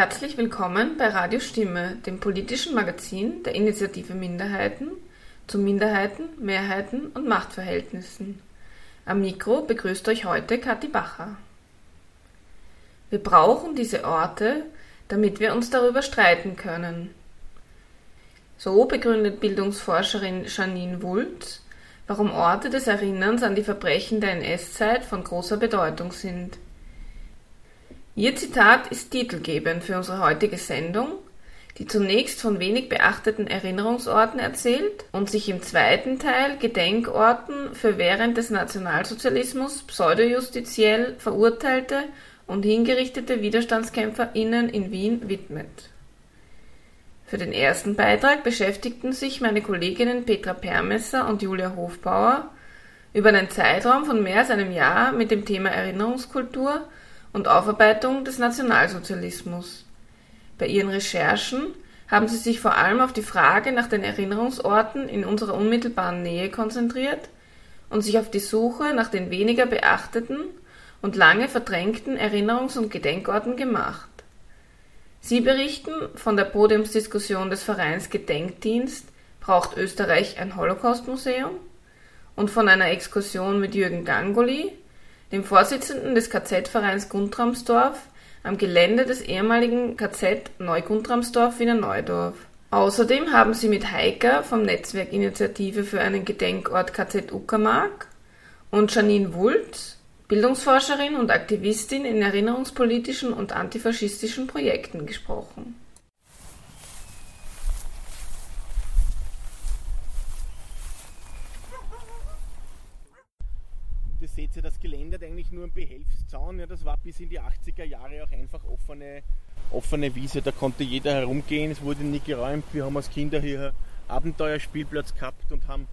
Herzlich willkommen bei Radio Stimme, dem politischen Magazin der Initiative Minderheiten zu Minderheiten, Mehrheiten und Machtverhältnissen. Am Mikro begrüßt euch heute Kathi Bacher. Wir brauchen diese Orte, damit wir uns darüber streiten können. So begründet Bildungsforscherin Janine Wulz, warum Orte des Erinnerns an die Verbrechen der NS-Zeit von großer Bedeutung sind. Ihr Zitat ist titelgebend für unsere heutige Sendung, die zunächst von wenig beachteten Erinnerungsorten erzählt und sich im zweiten Teil Gedenkorten für während des Nationalsozialismus pseudojustiziell verurteilte und hingerichtete WiderstandskämpferInnen in Wien widmet. Für den ersten Beitrag beschäftigten sich meine Kolleginnen Petra Permesser und Julia Hofbauer über einen Zeitraum von mehr als einem Jahr mit dem Thema Erinnerungskultur und Aufarbeitung des Nationalsozialismus. Bei ihren Recherchen haben sie sich vor allem auf die Frage nach den Erinnerungsorten in unserer unmittelbaren Nähe konzentriert und sich auf die Suche nach den weniger beachteten und lange verdrängten Erinnerungs- und Gedenkorten gemacht. Sie berichten von der Podiumsdiskussion des Vereins Gedenkdienst Braucht Österreich ein Holocaustmuseum? und von einer Exkursion mit Jürgen Gangoli, dem Vorsitzenden des KZ-Vereins Guntramsdorf, am Gelände des ehemaligen KZ Neugundramsdorf Wiener Neudorf. Außerdem haben sie mit Heika vom Netzwerk Initiative für einen Gedenkort KZ Uckermark und Janine Wulz Bildungsforscherin und Aktivistin in erinnerungspolitischen und antifaschistischen Projekten gesprochen. Ja, das Gelände hat eigentlich nur einen Behelfszaun. Ja, das war bis in die 80er Jahre auch einfach offene, offene Wiese. Da konnte jeder herumgehen, es wurde nie geräumt. Wir haben als Kinder hier Abenteuerspielplatz gehabt und haben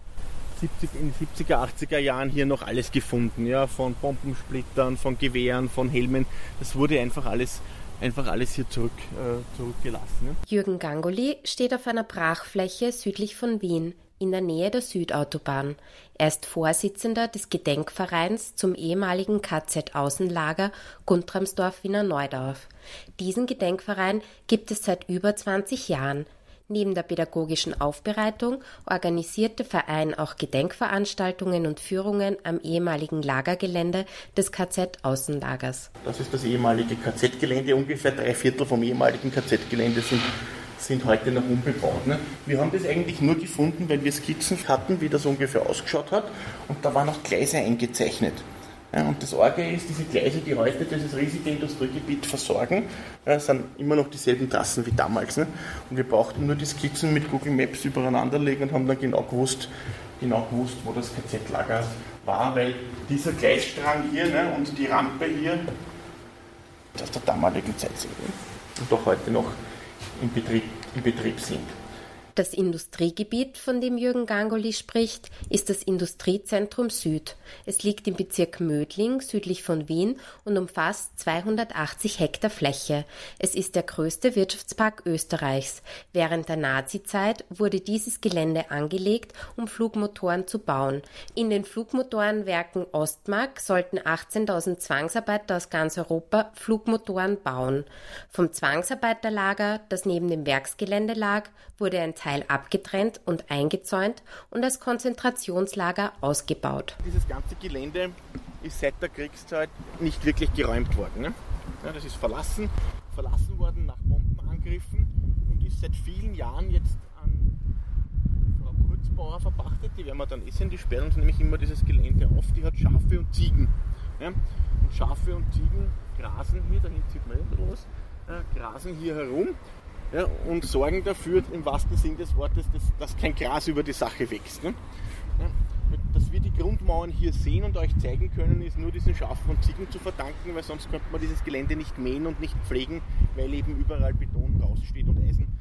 70, in den 70er, 80er Jahren hier noch alles gefunden, ja, von Bombensplittern, von Gewehren, von Helmen. Das wurde einfach alles einfach alles hier zurück, äh, zurückgelassen. Jürgen Gangoli steht auf einer Brachfläche südlich von Wien, in der Nähe der Südautobahn. Er ist Vorsitzender des Gedenkvereins zum ehemaligen KZ-Außenlager Guntramsdorf Wiener Neudorf. Diesen Gedenkverein gibt es seit über 20 Jahren. Neben der pädagogischen Aufbereitung organisiert der Verein auch Gedenkveranstaltungen und Führungen am ehemaligen Lagergelände des KZ-Außenlagers. Das ist das ehemalige KZ-Gelände. Ungefähr drei Viertel vom ehemaligen KZ-Gelände sind, sind heute noch unbebaut. Ne? Wir haben das eigentlich nur gefunden, weil wir Skizzen hatten, wie das ungefähr ausgeschaut hat. Und da waren auch Gleise eingezeichnet. Ja, und das Orge ist, diese Gleise, die heute dieses riesige Industriegebiet versorgen, ja, sind immer noch dieselben Trassen wie damals. Ne? Und wir brauchten nur die Skizzen mit Google Maps übereinander legen und haben dann genau gewusst, genau gewusst wo das KZ-Lager war, weil dieser Gleisstrang hier ne, und die Rampe hier aus der damaligen Zeit sind und auch heute noch in Betrieb, in Betrieb sind. Das Industriegebiet, von dem Jürgen Gangoli spricht, ist das Industriezentrum Süd. Es liegt im Bezirk Mödling südlich von Wien und umfasst 280 Hektar Fläche. Es ist der größte Wirtschaftspark Österreichs. Während der Nazizeit wurde dieses Gelände angelegt, um Flugmotoren zu bauen. In den Flugmotorenwerken Ostmark sollten 18.000 Zwangsarbeiter aus ganz Europa Flugmotoren bauen. Vom Zwangsarbeiterlager, das neben dem Werksgelände lag, wurde ein Teil Teil abgetrennt und eingezäunt und als Konzentrationslager ausgebaut. Dieses ganze Gelände ist seit der Kriegszeit nicht wirklich geräumt worden. Ne? Ja, das ist verlassen, verlassen worden nach Bombenangriffen und ist seit vielen Jahren jetzt an Frau Kurzbauer verpachtet. Die werden wir dann eh sehen, die sperren uns nämlich immer dieses Gelände auf. Die hat Schafe und Ziegen. Ja? Und Schafe und Ziegen grasen hier, da hinten sieht man eh was, ja, grasen hier herum ja, und sorgen dafür, im wahrsten Sinn des Wortes, dass, dass kein Gras über die Sache wächst. Ne? Ja, dass wir die Grundmauern hier sehen und euch zeigen können, ist nur diesen Schafen und Ziegen zu verdanken, weil sonst könnte man dieses Gelände nicht mähen und nicht pflegen, weil eben überall Beton raussteht und Eisen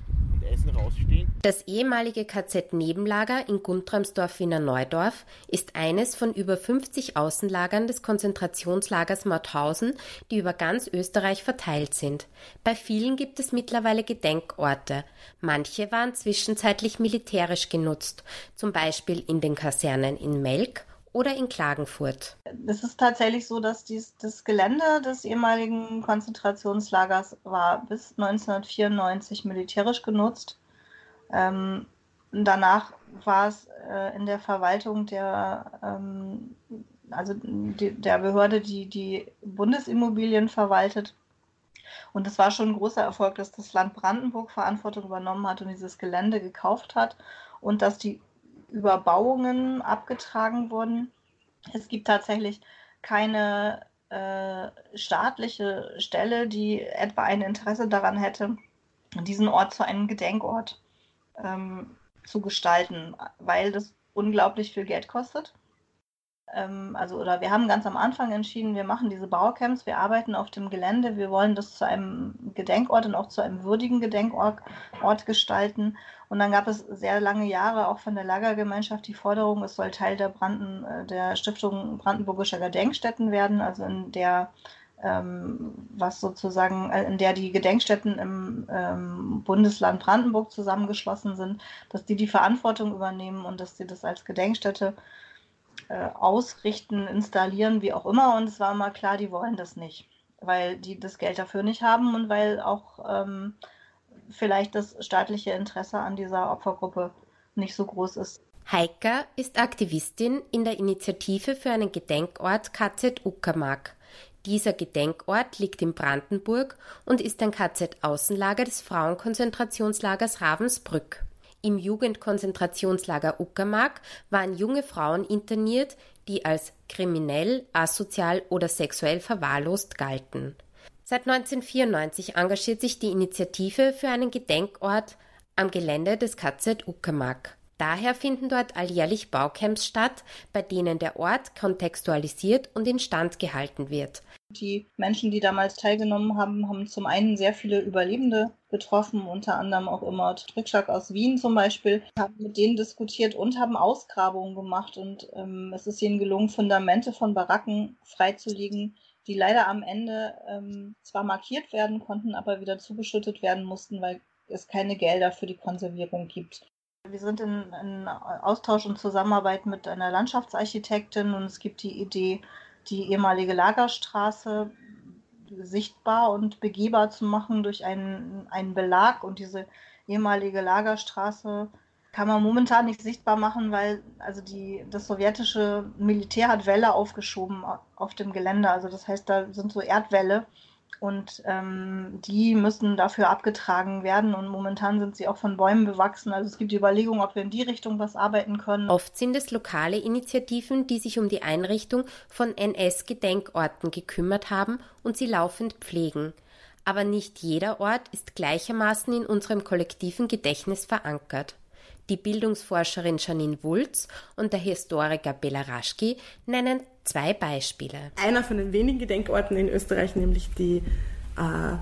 Eisen rausstehen. Das ehemalige KZ-Nebenlager in Guntramsdorf-Wiener Neudorf ist eines von über 50 Außenlagern des Konzentrationslagers Mauthausen, die über ganz Österreich verteilt sind. Bei vielen gibt es mittlerweile Gedenkorte. Manche waren zwischenzeitlich militärisch genutzt, zum Beispiel in den Kasernen in Melk oder in Klagenfurt. Es ist tatsächlich so, dass dies, das Gelände des ehemaligen Konzentrationslagers war bis 1994 militärisch genutzt. Ähm, danach war es äh, in der Verwaltung der, ähm, also die, der Behörde, die die Bundesimmobilien verwaltet. Und es war schon ein großer Erfolg, dass das Land Brandenburg Verantwortung übernommen hat und dieses Gelände gekauft hat und dass die Überbauungen abgetragen wurden. Es gibt tatsächlich keine äh, staatliche Stelle, die etwa ein Interesse daran hätte, diesen Ort zu einem Gedenkort ähm, zu gestalten, weil das unglaublich viel Geld kostet. Ähm, also, oder wir haben ganz am Anfang entschieden, wir machen diese Baucamps, wir arbeiten auf dem Gelände, wir wollen das zu einem Gedenkort und auch zu einem würdigen Gedenkort Ort gestalten. Und dann gab es sehr lange Jahre auch von der Lagergemeinschaft die Forderung, es soll Teil der, Branden, äh, der Stiftung Brandenburgischer Gedenkstätten werden, also in der ähm, was sozusagen, äh, in der die Gedenkstätten im ähm, Bundesland Brandenburg zusammengeschlossen sind, dass die die Verantwortung übernehmen und dass sie das als Gedenkstätte äh, ausrichten, installieren, wie auch immer. Und es war immer klar, die wollen das nicht, weil die das Geld dafür nicht haben und weil auch ähm, vielleicht das staatliche Interesse an dieser Opfergruppe nicht so groß ist. Heika ist Aktivistin in der Initiative für einen Gedenkort KZ Uckermark. Dieser Gedenkort liegt in Brandenburg und ist ein KZ-Außenlager des Frauenkonzentrationslagers Ravensbrück. Im Jugendkonzentrationslager Uckermark waren junge Frauen interniert, die als kriminell, asozial oder sexuell verwahrlost galten. Seit 1994 engagiert sich die Initiative für einen Gedenkort am Gelände des KZ Uckermark. Daher finden dort alljährlich Baucamps statt, bei denen der Ort kontextualisiert und instand gehalten wird. Die Menschen, die damals teilgenommen haben, haben zum einen sehr viele Überlebende getroffen, unter anderem auch immer Rückschlag aus Wien zum Beispiel, haben mit denen diskutiert und haben Ausgrabungen gemacht. Und ähm, es ist ihnen gelungen, Fundamente von Baracken freizulegen, die leider am Ende ähm, zwar markiert werden konnten, aber wieder zugeschüttet werden mussten, weil es keine Gelder für die Konservierung gibt. Wir sind in, in, Austausch und Zusammenarbeit mit einer Landschaftsarchitektin und es gibt die Idee, die ehemalige Lagerstraße sichtbar und begehbar zu machen durch einen, einen Belag. Und diese ehemalige Lagerstraße kann man momentan nicht sichtbar machen, weil also die, das sowjetische Militär hat Wälle aufgeschoben auf dem Gelände. Also das heißt, da sind so Erdwälle und ähm, die müssen dafür abgetragen werden und momentan sind sie auch von Bäumen bewachsen. Also es gibt die Überlegung, ob wir in die Richtung was arbeiten können. Oft sind es lokale Initiativen, die sich um die Einrichtung von NS-Gedenkorten gekümmert haben und sie laufend pflegen. Aber nicht jeder Ort ist gleichermaßen in unserem kollektiven Gedächtnis verankert. Die Bildungsforscherin Janine Wulz und der Historiker Bela Raschki nennen zwei Beispiele. Einer von den wenigen Gedenkorten in Österreich, nämlich die äh,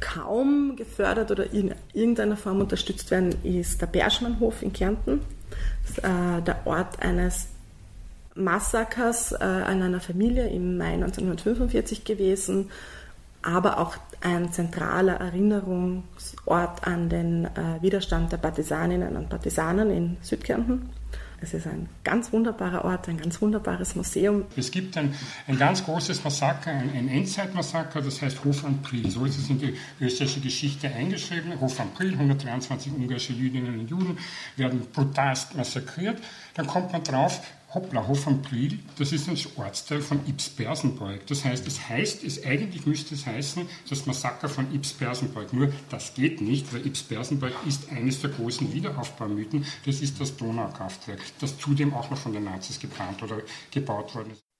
kaum gefördert oder in irgendeiner Form unterstützt werden, ist der Berschmannhof in Kärnten. Ist, äh, der Ort eines Massakers äh, an einer Familie im Mai 1945 gewesen, aber auch ein zentraler Erinnerungsort an den äh, Widerstand der Partisaninnen und Partisanen in Südkärnten. Es ist ein ganz wunderbarer Ort, ein ganz wunderbares Museum. Es gibt ein, ein ganz großes Massaker, ein, ein Endzeitmassaker, das heißt Hof am Priel. So ist es in die österreichische Geschichte eingeschrieben. Hof am Priel, 123 ungarische Jüdinnen und Juden werden brutalst massakriert. Dann kommt man drauf, Hoppla, Hof am Priel, das ist ein Ortsteil von Ips-Bersenbeug. Das heißt, es heißt, es eigentlich müsste es heißen, das Massaker von Ips-Bersenbeug. Nur, das geht nicht, weil Ips-Bersenbeug ist eines der großen Wiederaufbaumythen. Das ist das Donaukraftwerk, das zudem auch noch von den Nazis geplant oder gebaut worden ist.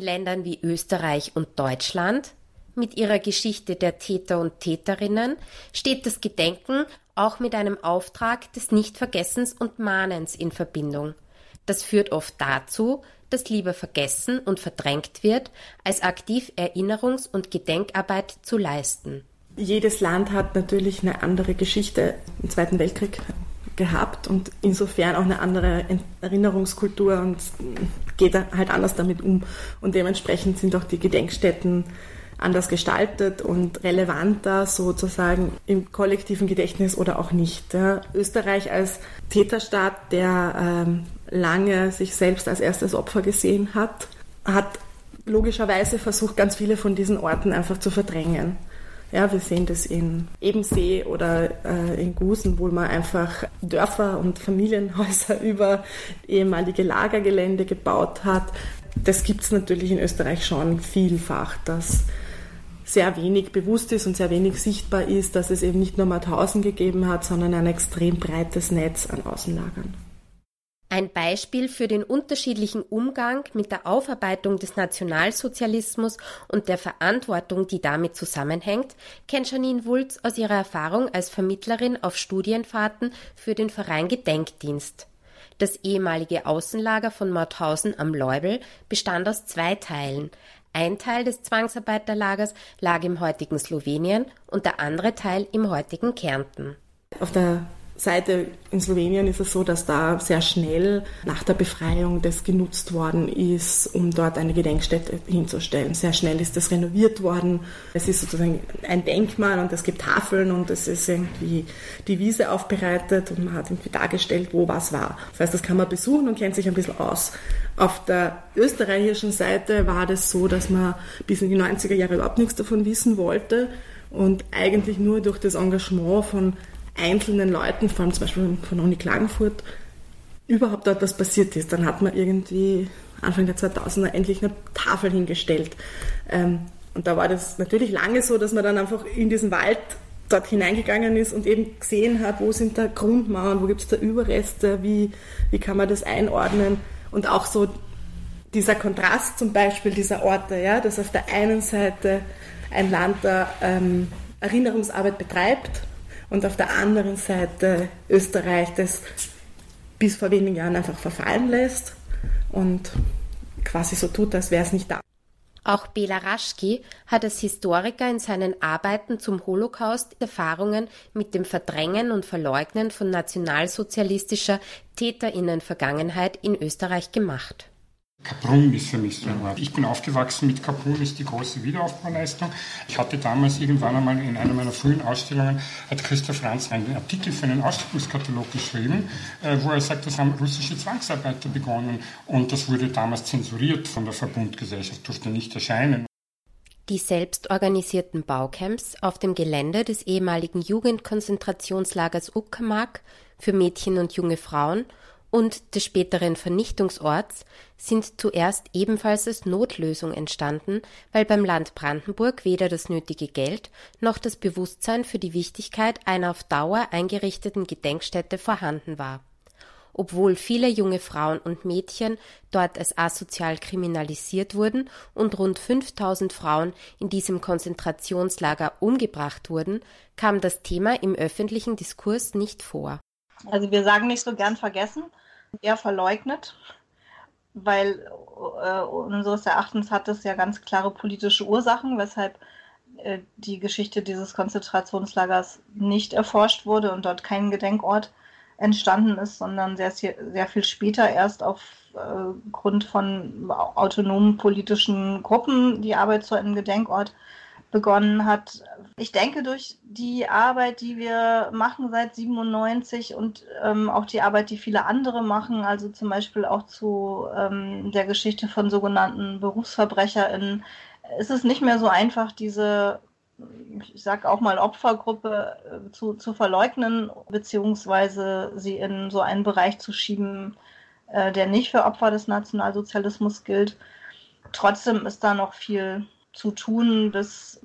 In Ländern wie Österreich und Deutschland mit ihrer Geschichte der Täter und Täterinnen steht das Gedenken auch mit einem Auftrag des Nichtvergessens und Mahnens in Verbindung. Das führt oft dazu, dass lieber vergessen und verdrängt wird, als aktiv Erinnerungs- und Gedenkarbeit zu leisten. Jedes Land hat natürlich eine andere Geschichte im Zweiten Weltkrieg gehabt und insofern auch eine andere Erinnerungskultur und geht halt anders damit um. Und dementsprechend sind auch die Gedenkstätten anders gestaltet und relevanter sozusagen im kollektiven Gedächtnis oder auch nicht. Ja. Österreich als Täterstaat, der ähm, lange sich selbst als erstes Opfer gesehen hat, hat logischerweise versucht, ganz viele von diesen Orten einfach zu verdrängen. Ja, wir sehen das in Ebensee oder äh, in Gusen, wo man einfach Dörfer und Familienhäuser über ehemalige Lagergelände gebaut hat. Das gibt es natürlich in Österreich schon vielfach, dass sehr wenig bewusst ist und sehr wenig sichtbar ist, dass es eben nicht nur Mauthausen gegeben hat, sondern ein extrem breites Netz an Außenlagern. Ein Beispiel für den unterschiedlichen Umgang mit der Aufarbeitung des Nationalsozialismus und der Verantwortung, die damit zusammenhängt, kennt Janine Wulz aus ihrer Erfahrung als Vermittlerin auf Studienfahrten für den Verein Gedenkdienst. Das ehemalige Außenlager von Mauthausen am Leubel bestand aus zwei Teilen. Ein Teil des Zwangsarbeiterlagers lag im heutigen Slowenien und der andere Teil im heutigen Kärnten. Auf der Seite in Slowenien ist es so, dass da sehr schnell nach der Befreiung das genutzt worden ist, um dort eine Gedenkstätte hinzustellen. Sehr schnell ist das renoviert worden. Es ist sozusagen ein Denkmal und es gibt Tafeln und es ist irgendwie die Wiese aufbereitet und man hat irgendwie dargestellt, wo was war. Das heißt, das kann man besuchen und kennt sich ein bisschen aus. Auf der österreichischen Seite war das so, dass man bis in die 90er Jahre überhaupt nichts davon wissen wollte und eigentlich nur durch das Engagement von einzelnen Leuten, vor allem zum Beispiel von Uni Klagenfurt, überhaupt dort was passiert ist. Dann hat man irgendwie Anfang der 2000er endlich eine Tafel hingestellt. Ähm, und da war das natürlich lange so, dass man dann einfach in diesen Wald dort hineingegangen ist und eben gesehen hat, wo sind da Grundmauern, wo gibt es da Überreste, wie, wie kann man das einordnen. Und auch so dieser Kontrast zum Beispiel dieser Orte, ja, dass auf der einen Seite ein Land da ähm, Erinnerungsarbeit betreibt und auf der anderen Seite Österreich das bis vor wenigen Jahren einfach verfallen lässt und quasi so tut, als wäre es nicht da. Auch Bela Raschki hat als Historiker in seinen Arbeiten zum Holocaust Erfahrungen mit dem Verdrängen und Verleugnen von nationalsozialistischer Täterinnenvergangenheit in Österreich gemacht. Kaprun ist für mich so ein Ort. Ich bin aufgewachsen mit Kaprun, ist die große Wiederaufbauleistung. Ich hatte damals irgendwann einmal in einer meiner frühen Ausstellungen, hat Christoph Franz einen Artikel für einen Ausstellungskatalog geschrieben, äh, wo er sagt, das haben russische Zwangsarbeiter begonnen und das wurde damals zensuriert von der Verbundgesellschaft, durfte nicht erscheinen. Die selbstorganisierten Baucamps auf dem Gelände des ehemaligen Jugendkonzentrationslagers Uckermark für Mädchen und junge Frauen und des späteren Vernichtungsorts sind zuerst ebenfalls als Notlösung entstanden, weil beim Land Brandenburg weder das nötige Geld noch das Bewusstsein für die Wichtigkeit einer auf Dauer eingerichteten Gedenkstätte vorhanden war. Obwohl viele junge Frauen und Mädchen dort als asozial kriminalisiert wurden und rund 5000 Frauen in diesem Konzentrationslager umgebracht wurden, kam das Thema im öffentlichen Diskurs nicht vor. Also wir sagen nicht so gern vergessen, eher verleugnet, weil äh, unseres Erachtens hat es ja ganz klare politische Ursachen, weshalb äh, die Geschichte dieses Konzentrationslagers nicht erforscht wurde und dort kein Gedenkort entstanden ist, sondern sehr, sehr viel später erst aufgrund äh, von autonomen politischen Gruppen die Arbeit zu einem Gedenkort begonnen hat. Ich denke, durch die Arbeit, die wir machen seit 97 und ähm, auch die Arbeit, die viele andere machen, also zum Beispiel auch zu ähm, der Geschichte von sogenannten BerufsverbrecherInnen, ist es nicht mehr so einfach, diese, ich sag auch mal, Opfergruppe äh, zu, zu verleugnen, beziehungsweise sie in so einen Bereich zu schieben, äh, der nicht für Opfer des Nationalsozialismus gilt. Trotzdem ist da noch viel zu tun, bis,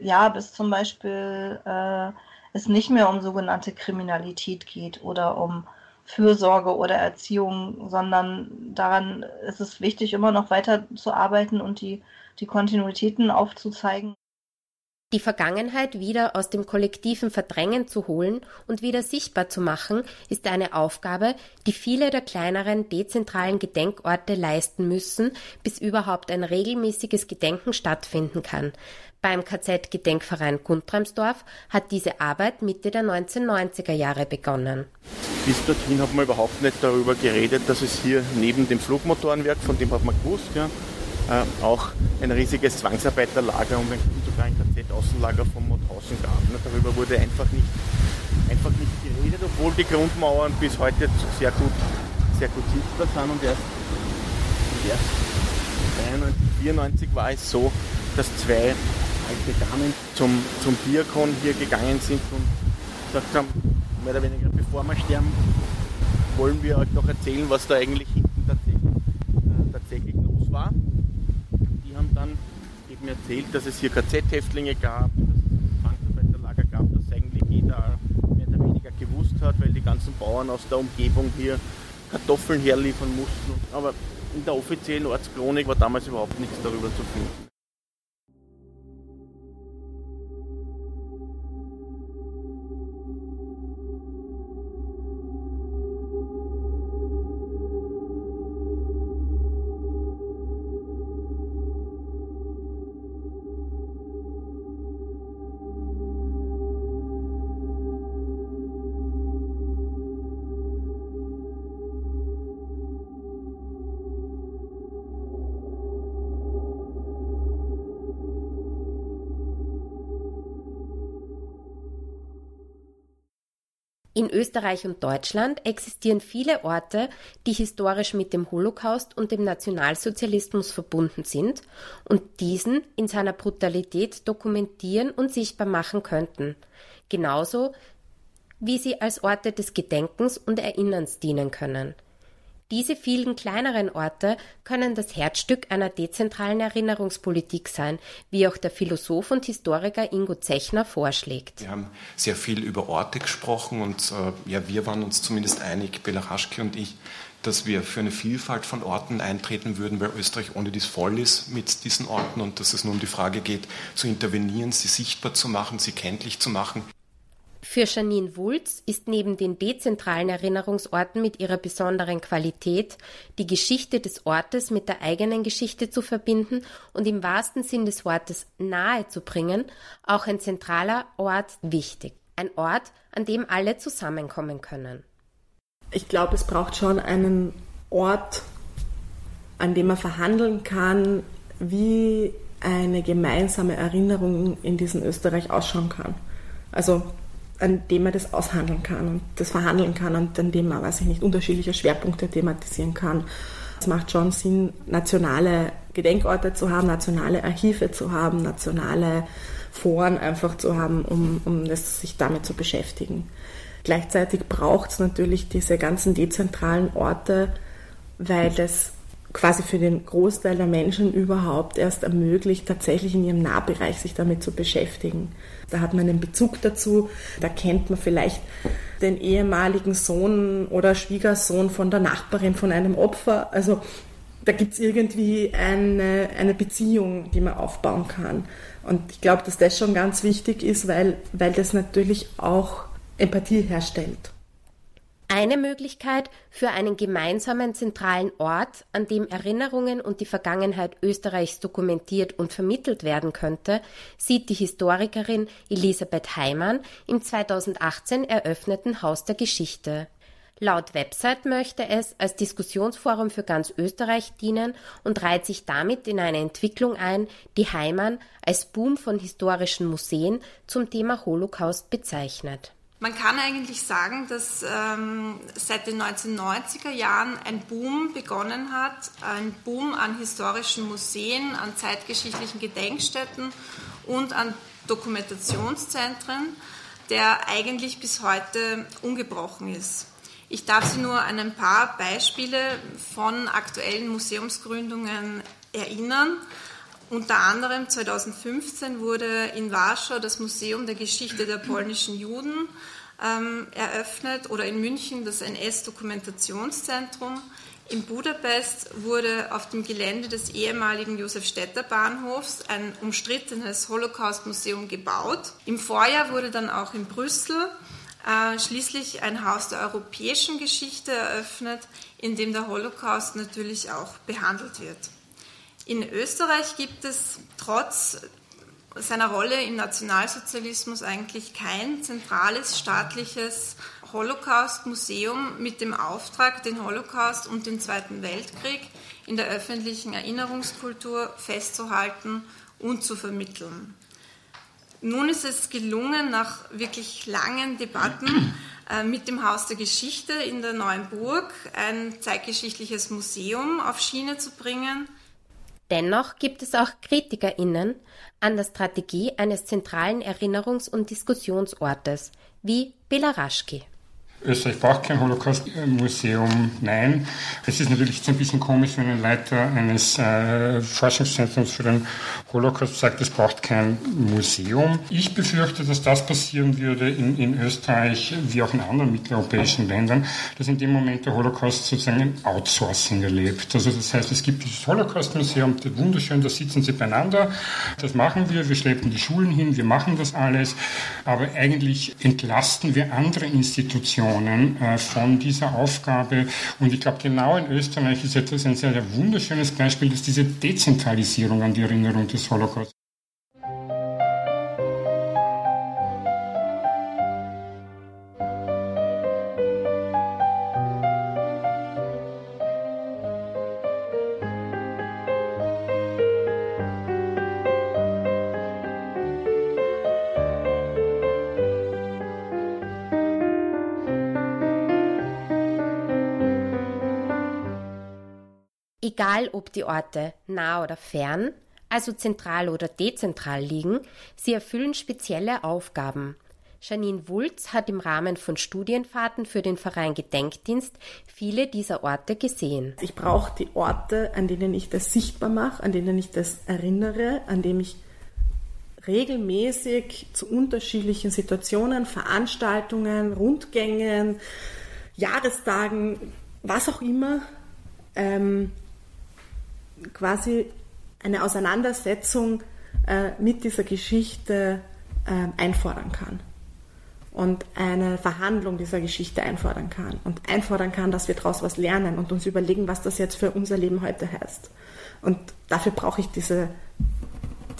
ja, bis zum Beispiel äh, es nicht mehr um sogenannte Kriminalität geht oder um Fürsorge oder Erziehung, sondern daran ist es wichtig, immer noch weiter zu arbeiten und die, die Kontinuitäten aufzuzeigen. Die Vergangenheit wieder aus dem kollektiven Verdrängen zu holen und wieder sichtbar zu machen, ist eine Aufgabe, die viele der kleineren dezentralen Gedenkorte leisten müssen, bis überhaupt ein regelmäßiges Gedenken stattfinden kann. Beim KZ Gedenkverein Guntramsdorf hat diese Arbeit Mitte der 1990er Jahre begonnen. Bis dorthin hat man überhaupt nicht darüber geredet, dass es hier neben dem Flugmotorenwerk, von dem hat man gewusst, ja, äh, auch ein riesiges Zwangsarbeiterlager und sogar ein KZ-Außenlager von Mauthausen gab. Ne? Darüber wurde einfach nicht, einfach nicht geredet, obwohl die Grundmauern bis heute sehr gut, sehr gut sichtbar sind und erst, und erst 93, 94 war es so, dass zwei alte Damen zum, zum Diakon hier gegangen sind und gesagt haben, mehr oder weniger bevor wir sterben, wollen wir euch noch erzählen, was da eigentlich hinten tatsächlich, äh, tatsächlich los war dann eben erzählt, dass es hier KZ-Häftlinge gab, dass es Zwangsarbeiterlager gab, das eigentlich jeder mehr oder weniger gewusst hat, weil die ganzen Bauern aus der Umgebung hier Kartoffeln herliefern mussten. Aber in der offiziellen Ortschronik war damals überhaupt nichts darüber zu finden. In Österreich und Deutschland existieren viele Orte, die historisch mit dem Holocaust und dem Nationalsozialismus verbunden sind und diesen in seiner Brutalität dokumentieren und sichtbar machen könnten, genauso wie sie als Orte des Gedenkens und Erinnerns dienen können. Diese vielen kleineren Orte können das Herzstück einer dezentralen Erinnerungspolitik sein, wie auch der Philosoph und Historiker Ingo Zechner vorschlägt. Wir haben sehr viel über Orte gesprochen und äh, ja, wir waren uns zumindest einig, Belaraschke und ich, dass wir für eine Vielfalt von Orten eintreten würden, weil Österreich ohne dies voll ist mit diesen Orten und dass es nur um die Frage geht, zu intervenieren, sie sichtbar zu machen, sie kenntlich zu machen. Für Janine Wulz ist neben den dezentralen Erinnerungsorten mit ihrer besonderen Qualität die Geschichte des Ortes mit der eigenen Geschichte zu verbinden und im wahrsten Sinn des Wortes nahe zu bringen, auch ein zentraler Ort wichtig. Ein Ort, an dem alle zusammenkommen können. Ich glaube, es braucht schon einen Ort, an dem man verhandeln kann, wie eine gemeinsame Erinnerung in diesem Österreich ausschauen kann. Also an dem man das aushandeln kann und das verhandeln kann und an dem man, weiß ich nicht, unterschiedliche Schwerpunkte thematisieren kann. Es macht schon Sinn, nationale Gedenkorte zu haben, nationale Archive zu haben, nationale Foren einfach zu haben, um, um das, sich damit zu beschäftigen. Gleichzeitig braucht es natürlich diese ganzen dezentralen Orte, weil das quasi für den Großteil der Menschen überhaupt erst ermöglicht, tatsächlich in ihrem Nahbereich sich damit zu beschäftigen. Da hat man einen Bezug dazu, da kennt man vielleicht den ehemaligen Sohn oder Schwiegersohn von der Nachbarin von einem Opfer. Also da gibt es irgendwie eine, eine Beziehung, die man aufbauen kann. Und ich glaube, dass das schon ganz wichtig ist, weil, weil das natürlich auch Empathie herstellt. Eine Möglichkeit für einen gemeinsamen zentralen Ort, an dem Erinnerungen und die Vergangenheit Österreichs dokumentiert und vermittelt werden könnte, sieht die Historikerin Elisabeth Heimann im 2018 eröffneten Haus der Geschichte. Laut Website möchte es als Diskussionsforum für ganz Österreich dienen und reiht sich damit in eine Entwicklung ein, die Heimann als Boom von historischen Museen zum Thema Holocaust bezeichnet. Man kann eigentlich sagen, dass ähm, seit den 1990er Jahren ein Boom begonnen hat, ein Boom an historischen Museen, an zeitgeschichtlichen Gedenkstätten und an Dokumentationszentren, der eigentlich bis heute ungebrochen ist. Ich darf Sie nur an ein paar Beispiele von aktuellen Museumsgründungen erinnern. Unter anderem 2015 wurde in Warschau das Museum der Geschichte der polnischen Juden ähm, eröffnet oder in München das NS-Dokumentationszentrum. In Budapest wurde auf dem Gelände des ehemaligen Josef-Städter Bahnhofs ein umstrittenes Holocaust-Museum gebaut. Im Vorjahr wurde dann auch in Brüssel äh, schließlich ein Haus der europäischen Geschichte eröffnet, in dem der Holocaust natürlich auch behandelt wird. In Österreich gibt es trotz seiner Rolle im Nationalsozialismus eigentlich kein zentrales staatliches Holocaust-Museum mit dem Auftrag, den Holocaust und den Zweiten Weltkrieg in der öffentlichen Erinnerungskultur festzuhalten und zu vermitteln. Nun ist es gelungen, nach wirklich langen Debatten äh, mit dem Haus der Geschichte in der Neuen Burg ein zeitgeschichtliches Museum auf Schiene zu bringen. Dennoch gibt es auch KritikerInnen an der Strategie eines zentralen Erinnerungs- und Diskussionsortes, wie Belaraschki. Österreich braucht kein Holocaust-Museum. Nein. Es ist natürlich ein bisschen komisch, wenn ein Leiter eines äh, Forschungszentrums für den Holocaust sagt, es braucht kein Museum. Ich befürchte, dass das passieren würde in, in Österreich wie auch in anderen mitteleuropäischen Ländern, dass in dem Moment der Holocaust sozusagen ein Outsourcing erlebt. Also das heißt, es gibt dieses Holocaust-Museum, wunderschön, da sitzen sie beieinander. Das machen wir, wir schleppen die Schulen hin, wir machen das alles, aber eigentlich entlasten wir andere Institutionen Regionen äh, von dieser Aufgabe. Und ich glaube, genau in Österreich ist etwas ein sehr, sehr wunderschönes Beispiel, dass diese Dezentralisierung an die Erinnerung des Holocaust Egal ob die Orte nah oder fern, also zentral oder dezentral liegen, sie erfüllen spezielle Aufgaben. Janine Wulz hat im Rahmen von Studienfahrten für den Verein Gedenkdienst viele dieser Orte gesehen. Ich brauche die Orte, an denen ich das sichtbar mache, an denen ich das erinnere, an denen ich regelmäßig zu unterschiedlichen Situationen, Veranstaltungen, Rundgängen, Jahrestagen, was auch immer, ähm, quasi eine Auseinandersetzung äh, mit dieser Geschichte äh, einfordern kann und eine Verhandlung dieser Geschichte einfordern kann und einfordern kann, dass wir daraus was lernen und uns überlegen, was das jetzt für unser Leben heute heißt. Und dafür brauche ich diese,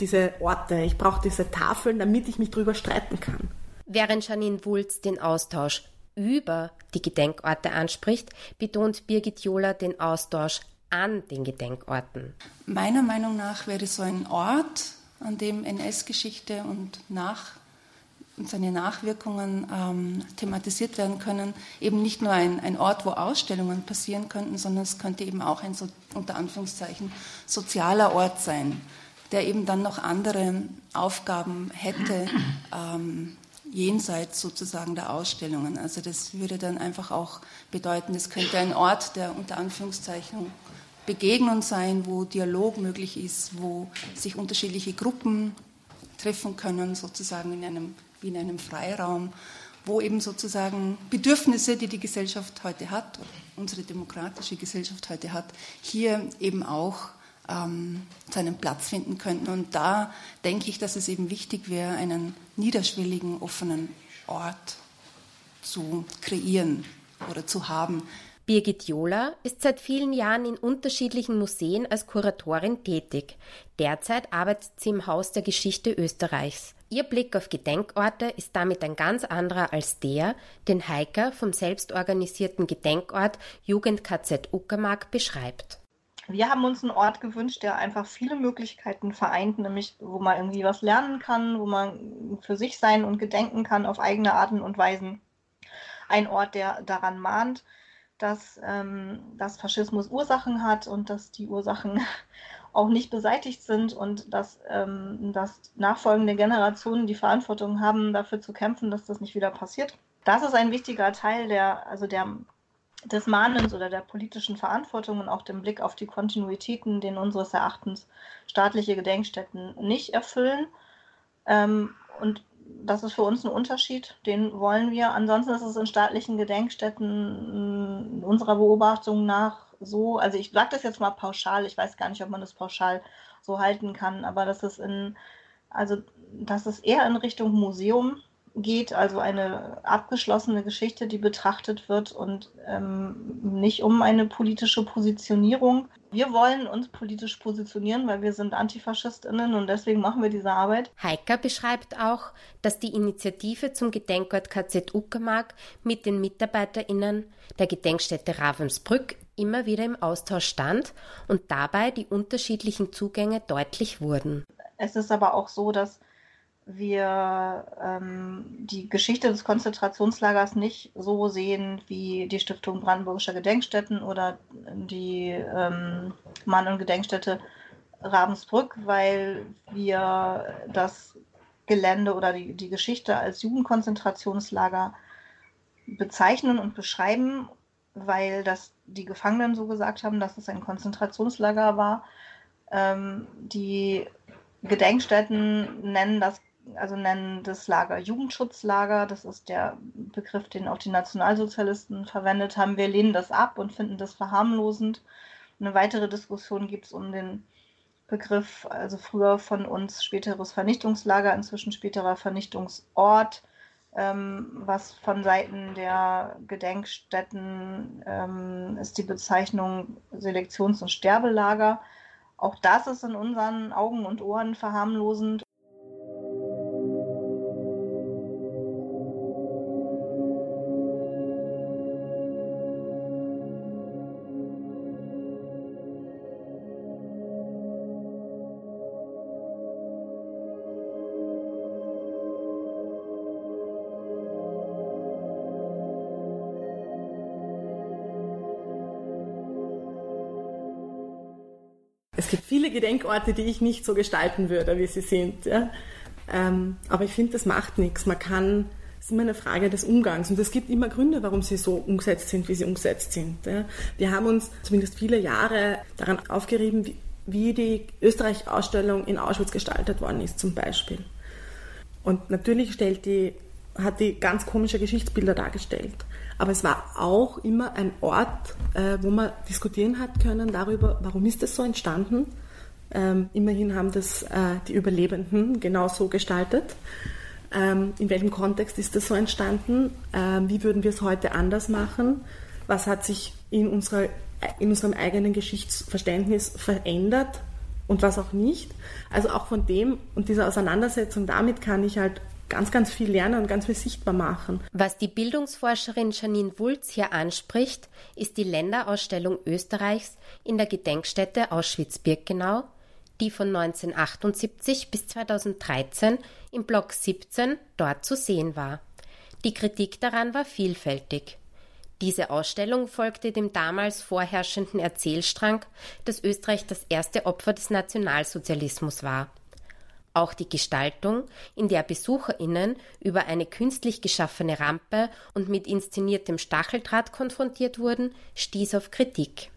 diese Orte, ich brauche diese Tafeln, damit ich mich darüber streiten kann. Während Janine Wulz den Austausch über die Gedenkorte anspricht, betont Birgit Jola den Austausch an den Gedenkorten? Meiner Meinung nach wäre so ein Ort, an dem NS-Geschichte und nach und seine Nachwirkungen ähm, thematisiert werden können, eben nicht nur ein, ein, Ort, wo Ausstellungen passieren könnten, sondern es könnte eben auch ein so, unter Anführungszeichen sozialer Ort sein, der eben dann noch andere Aufgaben hätte, ähm, jenseits sozusagen der Ausstellungen. Also das würde dann einfach auch bedeuten, es könnte ein Ort der unter Anführungszeichen Begegnung sein, wo Dialog möglich ist, wo sich unterschiedliche Gruppen treffen können, sozusagen in einem, wie in einem Freiraum, wo eben sozusagen Bedürfnisse, die die Gesellschaft heute hat, unsere demokratische Gesellschaft heute hat, hier eben auch ähm, seinen Platz finden könnten. Und da denke ich, dass es eben wichtig wäre, einen niederschwelligen, offenen Ort zu kreieren oder zu haben, Birgit Jola ist seit vielen Jahren in unterschiedlichen Museen als Kuratorin tätig. Derzeit arbeitet sie im Haus der Geschichte Österreichs. Ihr Blick auf Gedenkorte ist damit ein ganz anderer als der, den Heiker vom selbstorganisierten Gedenkort Jugend KZ Uckermark beschreibt. Wir haben uns einen Ort gewünscht, der einfach viele Möglichkeiten vereint, nämlich wo man irgendwie was lernen kann, wo man für sich sein und gedenken kann auf eigene Arten und Weisen. Ein Ort, der daran mahnt, dass, ähm, dass Faschismus Ursachen hat und dass die Ursachen auch nicht beseitigt sind und dass, ähm, dass nachfolgende Generationen die Verantwortung haben, dafür zu kämpfen, dass das nicht wieder passiert. Das ist ein wichtiger Teil der, also der, des Mahnens oder der politischen Verantwortung und auch dem Blick auf die Kontinuitäten, den unseres Erachtens staatliche Gedenkstätten nicht erfüllen. Ähm, und das ist für uns ein Unterschied, den wollen wir. Ansonsten ist es in staatlichen Gedenkstätten unserer Beobachtung nach so, also ich sage das jetzt mal pauschal, ich weiß gar nicht, ob man das pauschal so halten kann, aber dass es in, also dass es eher in Richtung Museum geht, also eine abgeschlossene Geschichte, die betrachtet wird und ähm, nicht um eine politische Positionierung. Wir wollen uns politisch positionieren, weil wir sind Antifaschistinnen und deswegen machen wir diese Arbeit. Heiker beschreibt auch, dass die Initiative zum Gedenkort KZ Uckermark mit den MitarbeiterInnen der Gedenkstätte Ravensbrück immer wieder im Austausch stand und dabei die unterschiedlichen Zugänge deutlich wurden. Es ist aber auch so, dass wir ähm, die Geschichte des Konzentrationslagers nicht so sehen wie die Stiftung Brandenburgischer Gedenkstätten oder die ähm, Mann- und Gedenkstätte Ravensbrück, weil wir das Gelände oder die, die Geschichte als Jugendkonzentrationslager bezeichnen und beschreiben, weil das die Gefangenen so gesagt haben, dass es ein Konzentrationslager war. Ähm, die Gedenkstätten nennen das also nennen das Lager Jugendschutzlager. Das ist der Begriff, den auch die Nationalsozialisten verwendet haben. Wir lehnen das ab und finden das verharmlosend. Eine weitere Diskussion gibt es um den Begriff, also früher von uns späteres Vernichtungslager, inzwischen späterer Vernichtungsort, ähm, was von Seiten der Gedenkstätten ähm, ist die Bezeichnung Selektions- und Sterbelager. Auch das ist in unseren Augen und Ohren verharmlosend Gedenkorte, die ich nicht so gestalten würde, wie sie sind. Ja? Ähm, aber ich finde, das macht nichts. Man kann, es ist immer eine Frage des Umgangs. Und es gibt immer Gründe, warum sie so umgesetzt sind, wie sie umgesetzt sind. Ja? Wir haben uns zumindest viele Jahre daran aufgerieben, wie, die Österreich-Ausstellung in Auschwitz gestaltet worden ist, zum Beispiel. Und natürlich stellt die, hat die ganz komische Geschichtsbilder dargestellt. Aber es war auch immer ein Ort, äh, wo man diskutieren hat können darüber, warum ist das so entstanden. Ähm, immerhin haben das äh, die Überlebenden genau so gestaltet. Ähm, in welchem Kontext ist das so entstanden? Ähm, wie würden wir es heute anders machen? Was hat sich in, unserer, in unserem eigenen Geschichtsverständnis verändert und was auch nicht? Also auch von dem und dieser Auseinandersetzung damit kann ich halt ganz, ganz viel lernen und ganz viel sichtbar machen. Was die Bildungsforscherin Janine Wulz hier anspricht, ist die Länderausstellung Österreichs in der Gedenkstätte Auschwitz-Birkenau, die von 1978 bis 2013 im Block 17 dort zu sehen war. Die Kritik daran war vielfältig. Diese Ausstellung folgte dem damals vorherrschenden Erzählstrang, dass Österreich das erste Opfer des Nationalsozialismus war. Auch die Gestaltung, in der BesucherInnen über eine künstlich geschaffene Rampe und mit inszeniertem Stacheldraht konfrontiert wurden, stieß auf Kritik.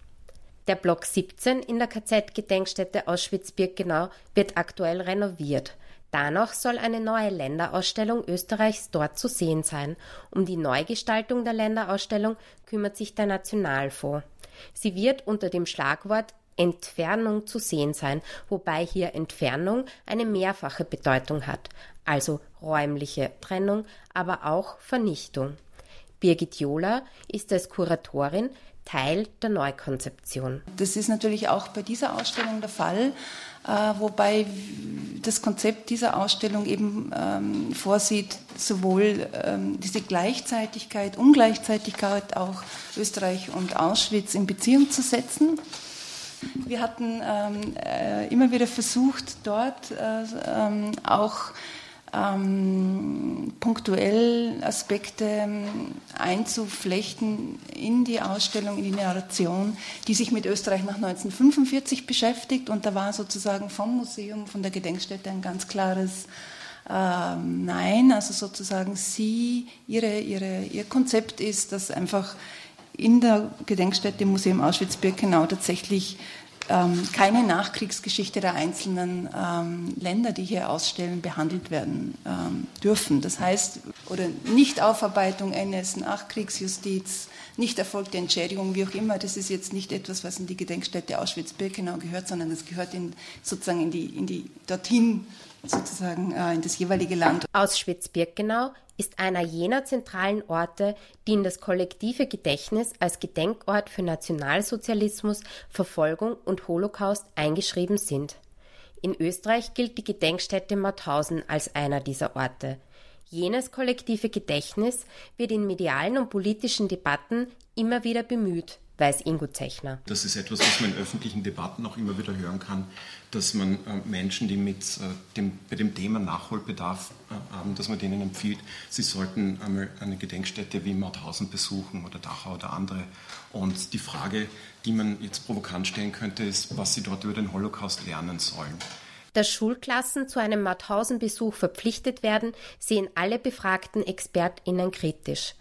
Der Block 17 in der KZ-Gedenkstätte Auschwitz-Birkenau wird aktuell renoviert. Danach soll eine neue Länderausstellung Österreichs dort zu sehen sein. Um die Neugestaltung der Länderausstellung kümmert sich der Nationalfonds. Sie wird unter dem Schlagwort Entfernung zu sehen sein, wobei hier Entfernung eine mehrfache Bedeutung hat, also räumliche Trennung, aber auch Vernichtung. Birgit Jola ist als Kuratorin Teil der Neukonzeption. Das ist natürlich auch bei dieser Ausstellung der Fall, äh, wobei das Konzept dieser Ausstellung eben ähm, vorsieht, sowohl ähm, diese Gleichzeitigkeit, Ungleichzeitigkeit auch Österreich und Auschwitz in Beziehung zu setzen wir hatten ähm, äh, immer wieder versucht, dort äh, ähm, auch ähm, punktuell Aspekte ähm, einzuflechten in die Ausstellung, in die Narration, die sich mit Österreich nach 1945 beschäftigt. Und da war sozusagen vom Museum, von der Gedenkstätte ein ganz klares ähm, Nein. Also sozusagen sie, ihre, ihre, ihr Konzept ist, dass einfach in der Gedenkstätte Museum Auschwitz-Birkenau tatsächlich ähm, keine Nachkriegsgeschichte der einzelnen ähm, Länder, die hier ausstellen, behandelt werden ähm, dürfen. Das heißt, oder Nichtaufarbeitung NS, Nachkriegsjustiz, nicht erfolgte Entschädigung, wie auch immer, das ist jetzt nicht etwas, was in die Gedenkstätte Auschwitz-Birkenau gehört, sondern das gehört in, sozusagen in die, in die dorthin sozusagen äh, in das jeweilige Land. Auschwitz-Birkenau ist einer jener zentralen Orte, die in das kollektive Gedächtnis als Gedenkort für Nationalsozialismus, Verfolgung und Holocaust eingeschrieben sind. In Österreich gilt die Gedenkstätte Mauthausen als einer dieser Orte. Jenes kollektive Gedächtnis wird in medialen und politischen Debatten immer wieder bemüht, weiß Ingo Zechner. Das ist etwas, was man in öffentlichen Debatten auch immer wieder hören kann, dass man äh, Menschen, die mit äh, dem, bei dem Thema Nachholbedarf äh, haben, dass man denen empfiehlt, sie sollten einmal eine Gedenkstätte wie Mauthausen besuchen oder Dachau oder andere. Und die Frage, die man jetzt provokant stellen könnte, ist, was sie dort über den Holocaust lernen sollen. Dass Schulklassen zu einem Mauthausen-Besuch verpflichtet werden, sehen alle befragten ExpertInnen kritisch.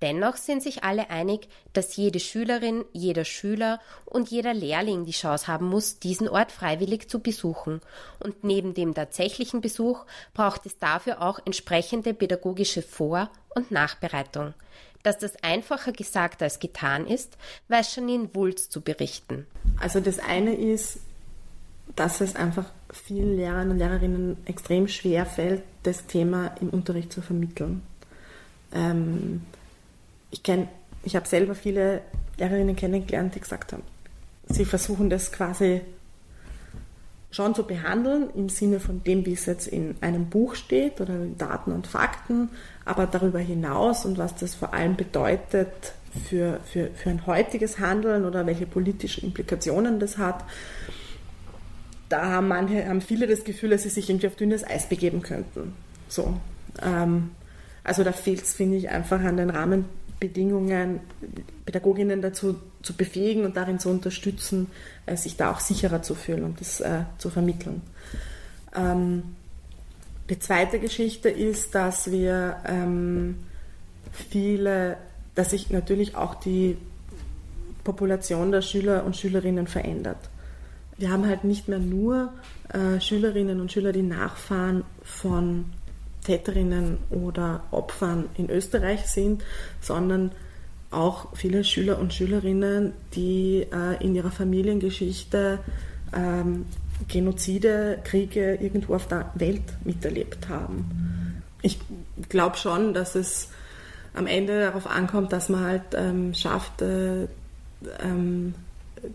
Dennoch sind sich alle einig, dass jede Schülerin, jeder Schüler und jeder Lehrling die Chance haben muss, diesen Ort freiwillig zu besuchen. Und neben dem tatsächlichen Besuch braucht es dafür auch entsprechende pädagogische Vor- und Nachbereitung. Dass das einfacher gesagt als getan ist, weiß Janine Wulz zu berichten. Also das eine ist, dass es einfach vielen Lehrern und Lehrerinnen extrem schwer fällt, das Thema im Unterricht zu vermitteln. Ähm, ich kenne, ich habe selber viele Lehrerinnen kennengelernt, die gesagt haben, sie versuchen das quasi schon zu behandeln im Sinne von dem, wie es jetzt in einem Buch steht oder in Daten und Fakten, aber darüber hinaus und was das vor allem bedeutet für, für, für ein heutiges Handeln oder welche politischen Implikationen das hat, da haben, manche, haben viele das Gefühl, dass sie sich irgendwie auf dünnes Eis begeben könnten. So. Ähm, also da fehlt es, finde ich, einfach an den Rahmen, Bedingungen, Pädagoginnen dazu zu befähigen und darin zu unterstützen, äh, sich da auch sicherer zu fühlen und das äh, zu vermitteln. Ähm, die zweite Geschichte ist, dass wir ähm, viele, dass sich natürlich auch die Population der Schüler und Schülerinnen verändert. Wir haben halt nicht mehr nur äh, Schülerinnen und Schüler, die Nachfahren von Täterinnen oder Opfern in Österreich sind, sondern auch viele Schüler und Schülerinnen, die äh, in ihrer Familiengeschichte ähm, Genozide, Kriege irgendwo auf der Welt miterlebt haben. Ich glaube schon, dass es am Ende darauf ankommt, dass man halt ähm, schafft, äh, ähm,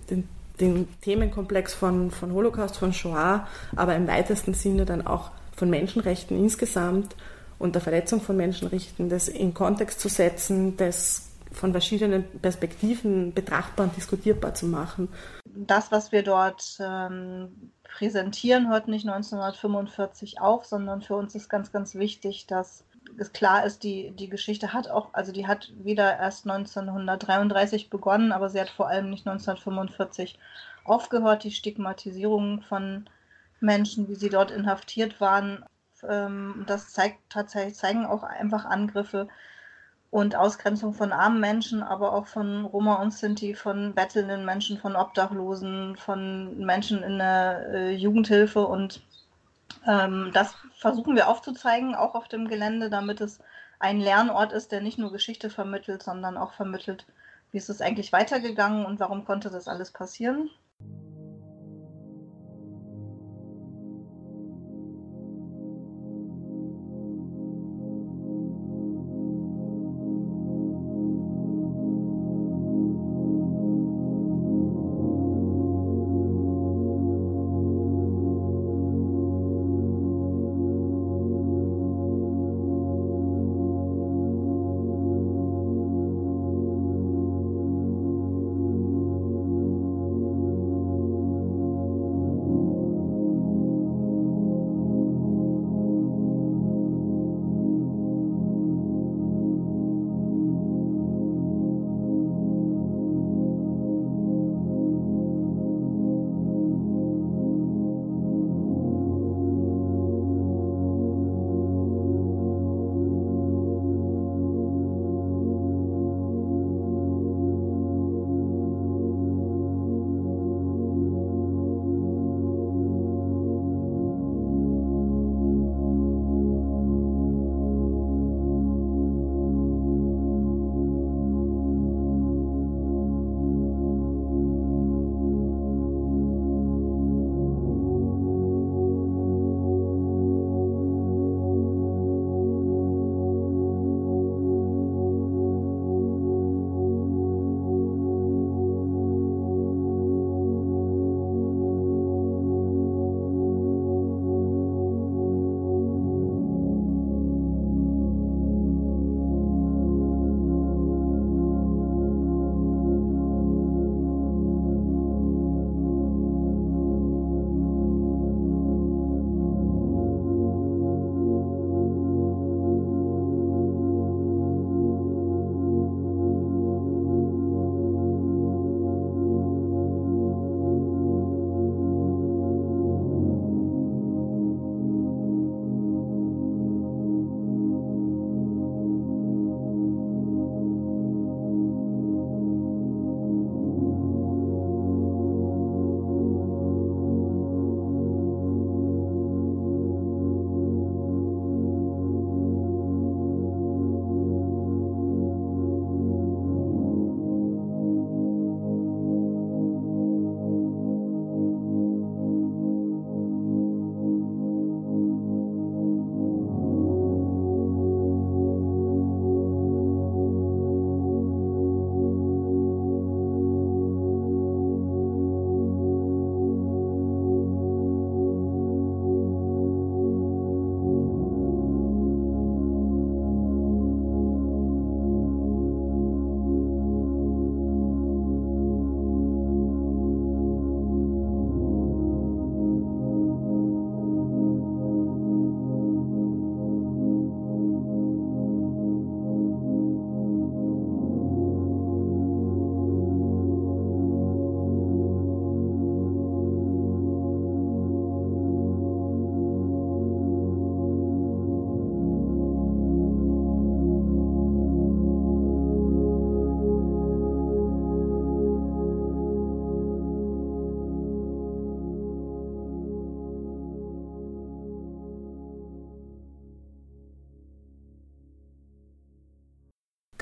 den, den, Themenkomplex von, von Holocaust, von Shoah, aber im weitesten Sinne dann auch von Menschenrechten insgesamt und der Verletzung von Menschenrechten, das in Kontext zu setzen, das von verschiedenen Perspektiven betrachtbar und diskutierbar zu machen. Das, was wir dort ähm, präsentieren, hört nicht 1945 auf, sondern für uns ist ganz, ganz wichtig, dass es klar ist, die, die Geschichte hat auch, also die hat wieder erst 1933 begonnen, aber sie hat vor allem nicht 1945 aufgehört. Die Stigmatisierung von Menschen, wie sie dort inhaftiert waren. Ähm, das zeigt tatsächlich, zeigen auch einfach Angriffe und Ausgrenzung von armen Menschen, aber auch von Roma und Sinti, von bettelnden Menschen, von Obdachlosen, von Menschen in der äh, Jugendhilfe. Und ähm, das versuchen wir aufzuzeigen, auch auf dem Gelände, damit es ein Lernort ist, der nicht nur Geschichte vermittelt, sondern auch vermittelt, wie ist es eigentlich weitergegangen und warum konnte das alles passieren.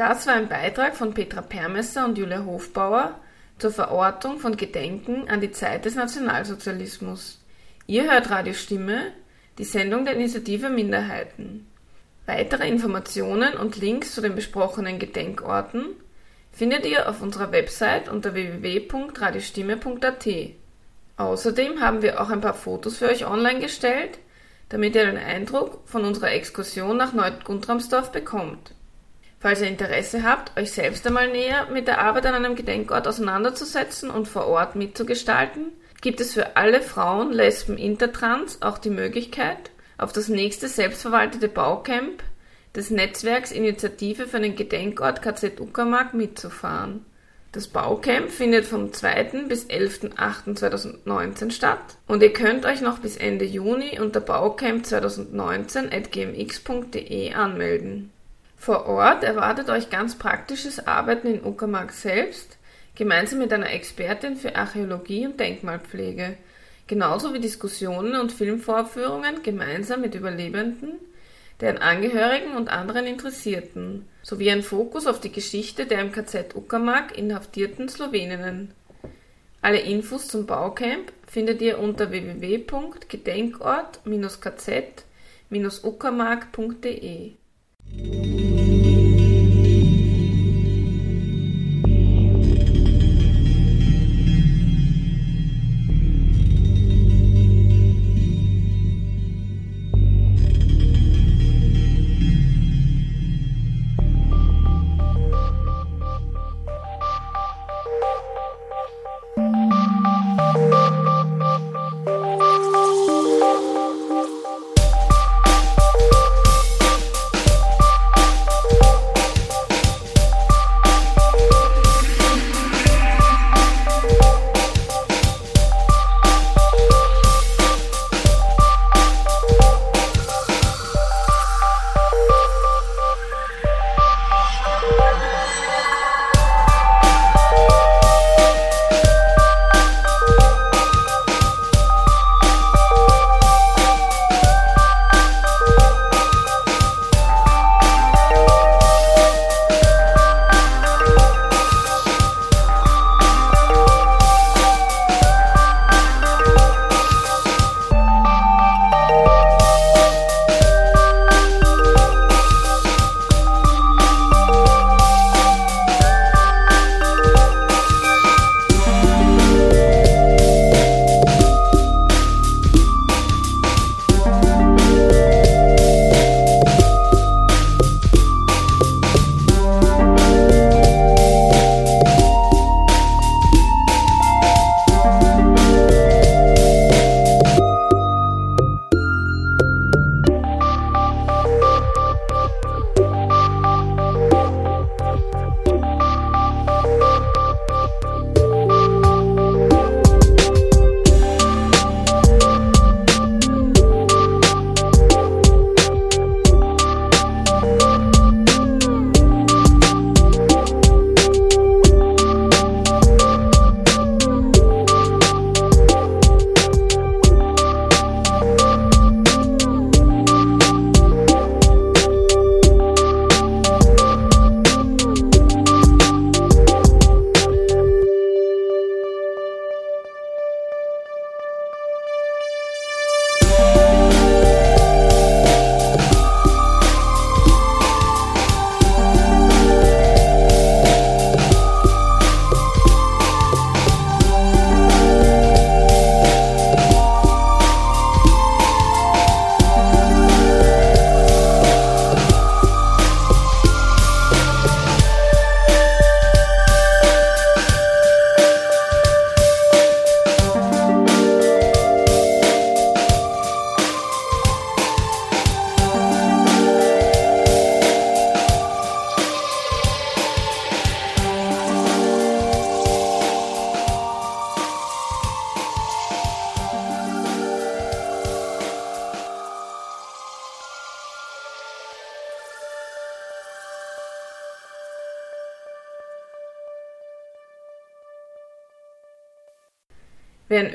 Das war ein Beitrag von Petra Permesser und Julia Hofbauer zur Verortung von Gedenken an die Zeit des Nationalsozialismus. Ihr hört Radio Stimme, die Sendung der Initiative Minderheiten. Weitere Informationen und Links zu den besprochenen Gedenkorten findet ihr auf unserer Website unter www.radiostimme.at. Außerdem haben wir auch ein paar Fotos für euch online gestellt, damit ihr einen Eindruck von unserer Exkursion nach Neutguntramsdorf bekommt. Falls ihr Interesse habt, euch selbst einmal näher mit der Arbeit an einem Gedenkort auseinanderzusetzen und vor Ort mitzugestalten, gibt es für alle Frauen, Lesben, Intertrans auch die Möglichkeit, auf das nächste selbstverwaltete Baucamp des Netzwerks Initiative für einen Gedenkort KZ Uckermark mitzufahren. Das Baucamp findet vom 2. bis 11.08.2019 statt und ihr könnt euch noch bis Ende Juni unter baucamp2019.gmx.de anmelden. Vor Ort erwartet euch ganz praktisches Arbeiten in Uckermark selbst, gemeinsam mit einer Expertin für Archäologie und Denkmalpflege, genauso wie Diskussionen und Filmvorführungen gemeinsam mit Überlebenden, deren Angehörigen und anderen Interessierten, sowie ein Fokus auf die Geschichte der im KZ Uckermark inhaftierten Sloweninnen. Alle Infos zum Baucamp findet ihr unter www.gedenkort-kz-uckermark.de. Wer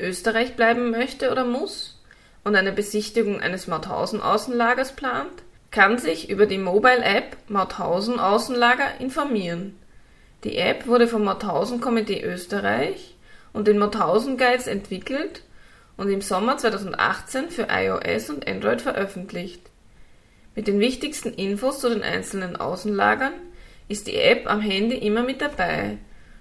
Österreich bleiben möchte oder muss und eine Besichtigung eines Mauthausen-Außenlagers plant, kann sich über die Mobile App Mauthausen Außenlager informieren. Die App wurde vom Mauthausen Komitee Österreich und den Mauthausen Guides entwickelt und im Sommer 2018 für iOS und Android veröffentlicht. Mit den wichtigsten Infos zu den einzelnen Außenlagern ist die App am Handy immer mit dabei.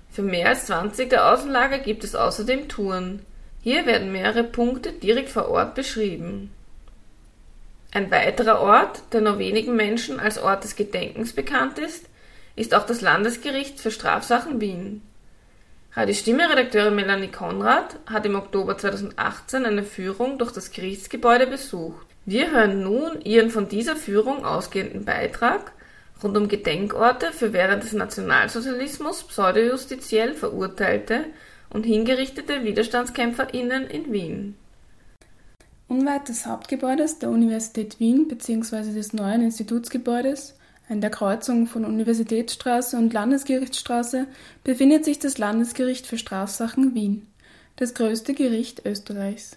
Für mehr als 20 der Außenlager gibt es außerdem Touren. Hier werden mehrere Punkte direkt vor Ort beschrieben. Ein weiterer Ort, der nur wenigen Menschen als Ort des Gedenkens bekannt ist, ist auch das Landesgericht für Strafsachen Wien. Radio Stimme-Redakteurin Melanie Konrad hat im Oktober 2018 eine Führung durch das Gerichtsgebäude besucht. Wir hören nun ihren von dieser Führung ausgehenden Beitrag rund um Gedenkorte für während des Nationalsozialismus pseudojustiziell verurteilte und hingerichtete WiderstandskämpferInnen in Wien. Unweit des Hauptgebäudes der Universität Wien bzw. des neuen Institutsgebäudes an der Kreuzung von Universitätsstraße und Landesgerichtsstraße befindet sich das Landesgericht für Strafsachen Wien, das größte Gericht Österreichs.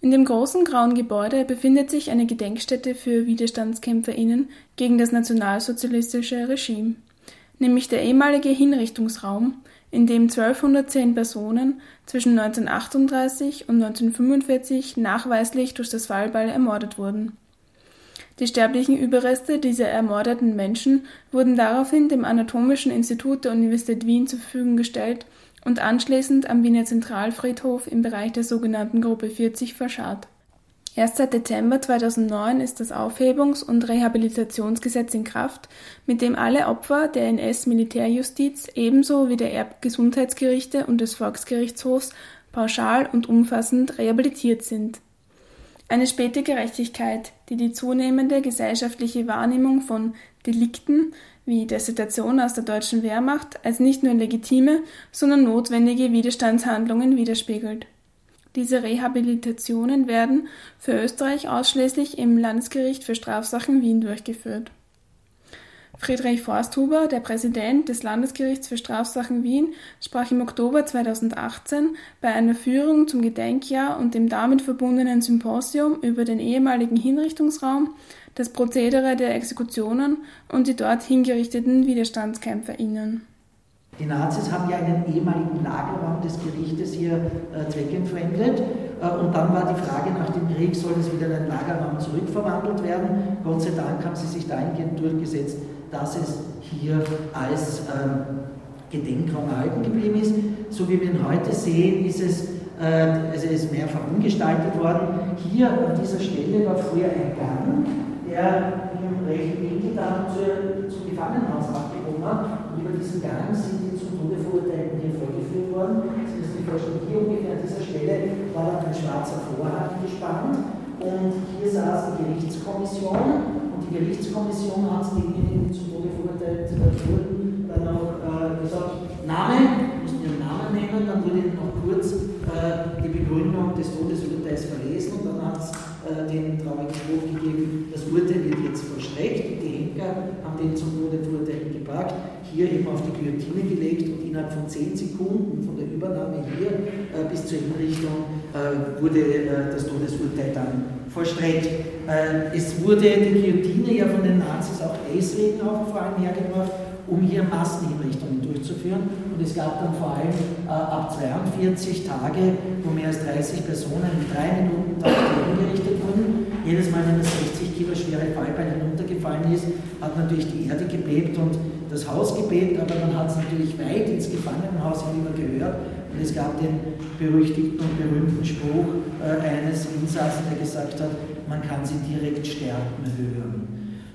In dem großen grauen Gebäude befindet sich eine Gedenkstätte für WiderstandskämpferInnen gegen das nationalsozialistische Regime, nämlich der ehemalige Hinrichtungsraum, in dem 1210 Personen zwischen 1938 und 1945 nachweislich durch das Fallbeil ermordet wurden die sterblichen Überreste dieser ermordeten Menschen wurden daraufhin dem Anatomischen Institut der Universität Wien zur Verfügung gestellt und anschließend am Wiener Zentralfriedhof im Bereich der sogenannten Gruppe 40 verscharrt. Erst seit Dezember 2009 ist das Aufhebungs- und Rehabilitationsgesetz in Kraft, mit dem alle Opfer der NS-Militärjustiz ebenso wie der Erbgesundheitsgerichte und des Volksgerichtshofs pauschal und umfassend rehabilitiert sind eine späte Gerechtigkeit, die die zunehmende gesellschaftliche Wahrnehmung von Delikten wie Desertion aus der deutschen Wehrmacht als nicht nur legitime, sondern notwendige Widerstandshandlungen widerspiegelt. Diese Rehabilitationen werden für Österreich ausschließlich im Landesgericht für Strafsachen Wien durchgeführt Friedrich Forsthuber, der Präsident des Landesgerichts für Strafsachen Wien, sprach im Oktober 2018 bei einer Führung zum Gedenkjahr und dem damit verbundenen Symposium über den ehemaligen Hinrichtungsraum, das Prozedere der Exekutionen und die dort hingerichteten WiderstandskämpferInnen. Die Nazis haben ja einen ehemaligen Lagerraum des Gerichtes hier äh, zweckentfremdet äh, und dann war die Frage nach dem Krieg, soll es wieder in einen Lagerraum zurückverwandelt werden? Gott sei Dank haben sie sich dahingehend durchgesetzt, dass es hier als ähm, Gedenkraum erhalten geblieben ist. So wie wir ihn heute sehen, ist es, äh, also ist mehrfach umgestaltet worden. Hier an dieser Stelle war früher ein Gang, der im rechten Winkel dann zu, zum Gefangenenhaus abgehoben hat. Und über diesen Gang sind die zum Tode verurteilten hier vorgeführt worden. Sie müssen sich vorstellen, hier ungefähr an dieser Stelle war dann ein schwarzer Vorhang gespannt. Und hier saß die Gerichtskommission. Die Gerichtskommission hat denjenigen zum Tode verurteilt wurden dann auch äh, gesagt, Name, mussten ihren Namen nennen, dann wurde ihnen noch kurz äh, die Begründung des Todesurteils verlesen. Und dann hat es äh, den traurigen Spruch gegeben, das Urteil wird jetzt vollstreckt. Und die Henker haben den zum Tode verurteilten gepackt, hier eben auf die Guillotine gelegt und innerhalb von zehn Sekunden von der Übernahme hier äh, bis zur Hinrichtung äh, wurde äh, das Todesurteil dann vollstreckt. Äh, es wurde die Guillotine ja von den Nazis auch deswegen auch vor allem hergebracht, um hier Massenhinrichtungen durchzuführen. Und es gab dann vor allem äh, ab 42 Tage, wo mehr als 30 Personen in drei Minuten hingerichtet wurden. Jedes Mal, wenn das 60 Kilo schwere Fallbein hinuntergefallen ist, hat natürlich die Erde gebebt und das Haus gebebt, aber man hat es natürlich weit ins Gefangenenhaus hinüber gehört und es gab den berüchtigten und berühmten Spruch äh, eines Insassen, der gesagt hat, man kann sie direkt sterben hören.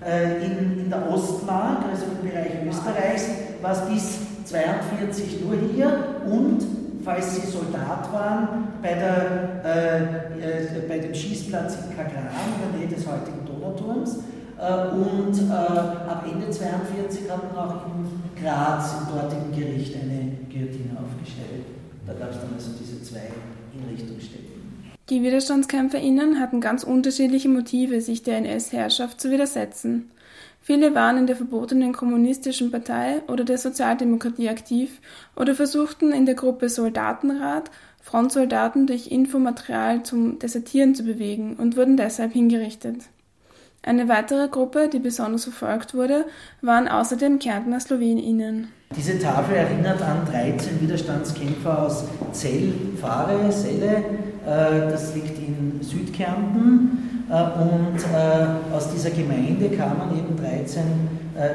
Äh, in, in, der Ostmark, also im Bereich Österreichs, war es bis 1942 nur hier und, falls Sie Soldat waren, bei, der, äh, äh, bei dem Schießplatz in Kagran, in der Nähe des heutigen Donauturms. Äh, und äh, ab Ende 1942 hat man auch in Graz, im dortigen Gericht, eine Guillotine aufgestellt. Da gab es dann also diese zwei Hinrichtungsstätten. Die WiderstandskämpferInnen hatten ganz unterschiedliche Motive, sich der NS-Herrschaft zu widersetzen. Viele waren in der verbotenen kommunistischen Partei oder der Sozialdemokratie aktiv oder versuchten in der Gruppe Soldatenrat Frontsoldaten durch Infomaterial zum Desertieren zu bewegen und wurden deshalb hingerichtet. Eine weitere Gruppe, die besonders verfolgt wurde, waren außerdem Kärntner Sloweninnen. Diese Tafel erinnert an 13 Widerstandskämpfer aus Zell, Fahre, Selle. Äh, das liegt in Südkärnten. Äh, und äh, aus dieser Gemeinde kamen eben 13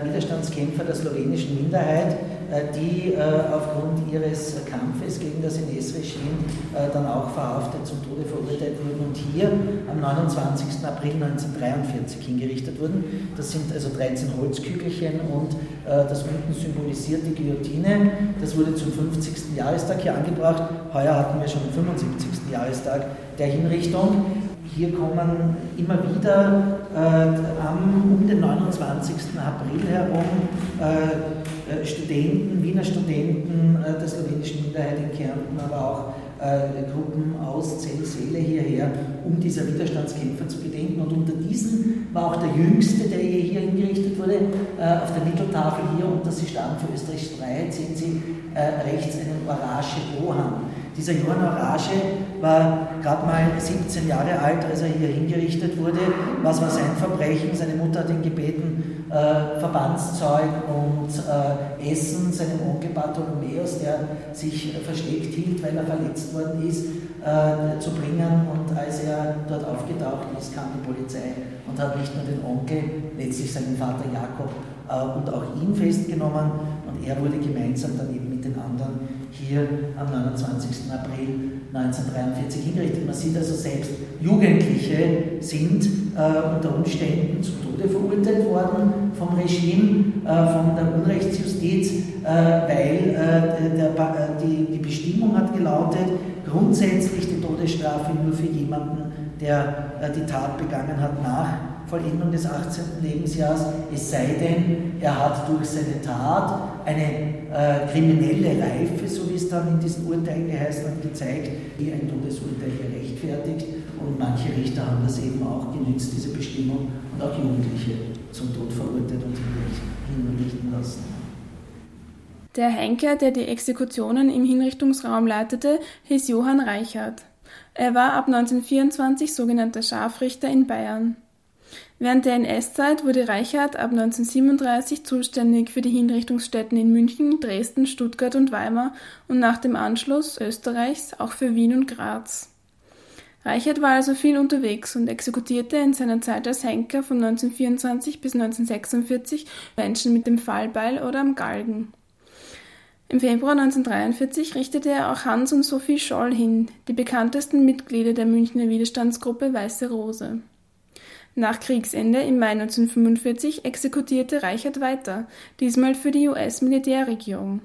Widerstandskämpfer der slowenischen Minderheit, die aufgrund ihres Kampfes gegen das NS-Regime dann auch verhaftet zum Tode verurteilt wurden und hier am 29. April 1943 hingerichtet wurden. Das sind also 13 Holzkügelchen und das unten symbolisiert die Guillotine. Das wurde zum 50. Jahrestag hier angebracht. Heuer hatten wir schon den 75. Jahrestag der Hinrichtung. Hier kommen immer wieder äh, um den 29. April herum äh, äh, Studenten, Wiener Studenten äh, der slowenischen Minderheit in Kärnten, aber auch äh, Gruppen aus Zell-Seele hierher, um dieser Widerstandskämpfer zu gedenken. Und unter diesen war auch der jüngste, der hier hingerichtet wurde, äh, auf der Mitteltafel hier unter Sie starben für Österreichs Freiheit, sehen Sie rechts einen Orage Bohan. Dieser Johann Orage war gerade mal 17 Jahre alt, als er hier hingerichtet wurde. Was war sein Verbrechen? Seine Mutter hat ihn gebeten, äh, Verbandszeug und äh, Essen seinem Onkel Bartholomäus, der sich versteckt hielt, weil er verletzt worden ist, äh, zu bringen. Und als er dort aufgetaucht ist, kam die Polizei und hat nicht nur den Onkel, letztlich seinen Vater Jakob äh, und auch ihn festgenommen. Und er wurde gemeinsam dann eben mit den anderen hier am 29. April 1943 hingerichtet. Man sieht also selbst, Jugendliche sind äh, unter Umständen zum Tode verurteilt worden vom Regime, äh, von der Unrechtsjustiz, äh, weil äh, der, äh, die, die Bestimmung hat gelautet, grundsätzlich die Todesstrafe nur für jemanden, der äh, die Tat begangen hat, nach Vollendung des 18. Lebensjahres, es sei denn, er hat durch seine Tat eine äh, kriminelle Reife, so wie es dann in diesen Urteilen geheißen hat, gezeigt, die ein Todesurteil hier rechtfertigt. Und manche Richter haben das eben auch genützt, diese Bestimmung, und auch Jugendliche zum Tod verurteilt und hinrichten lassen. Der Henker, der die Exekutionen im Hinrichtungsraum leitete, hieß Johann Reichert. Er war ab 1924 sogenannter Scharfrichter in Bayern. Während der NS-Zeit wurde Reichert ab 1937 zuständig für die Hinrichtungsstätten in München, Dresden, Stuttgart und Weimar und nach dem Anschluss Österreichs auch für Wien und Graz. Reichert war also viel unterwegs und exekutierte in seiner Zeit als Henker von 1924 bis 1946 Menschen mit dem Fallbeil oder am Galgen. Im Februar 1943 richtete er auch Hans und Sophie Scholl hin, die bekanntesten Mitglieder der Münchner Widerstandsgruppe Weiße Rose. Nach Kriegsende im Mai 1945 exekutierte Reichert weiter, diesmal für die US-Militärregierung.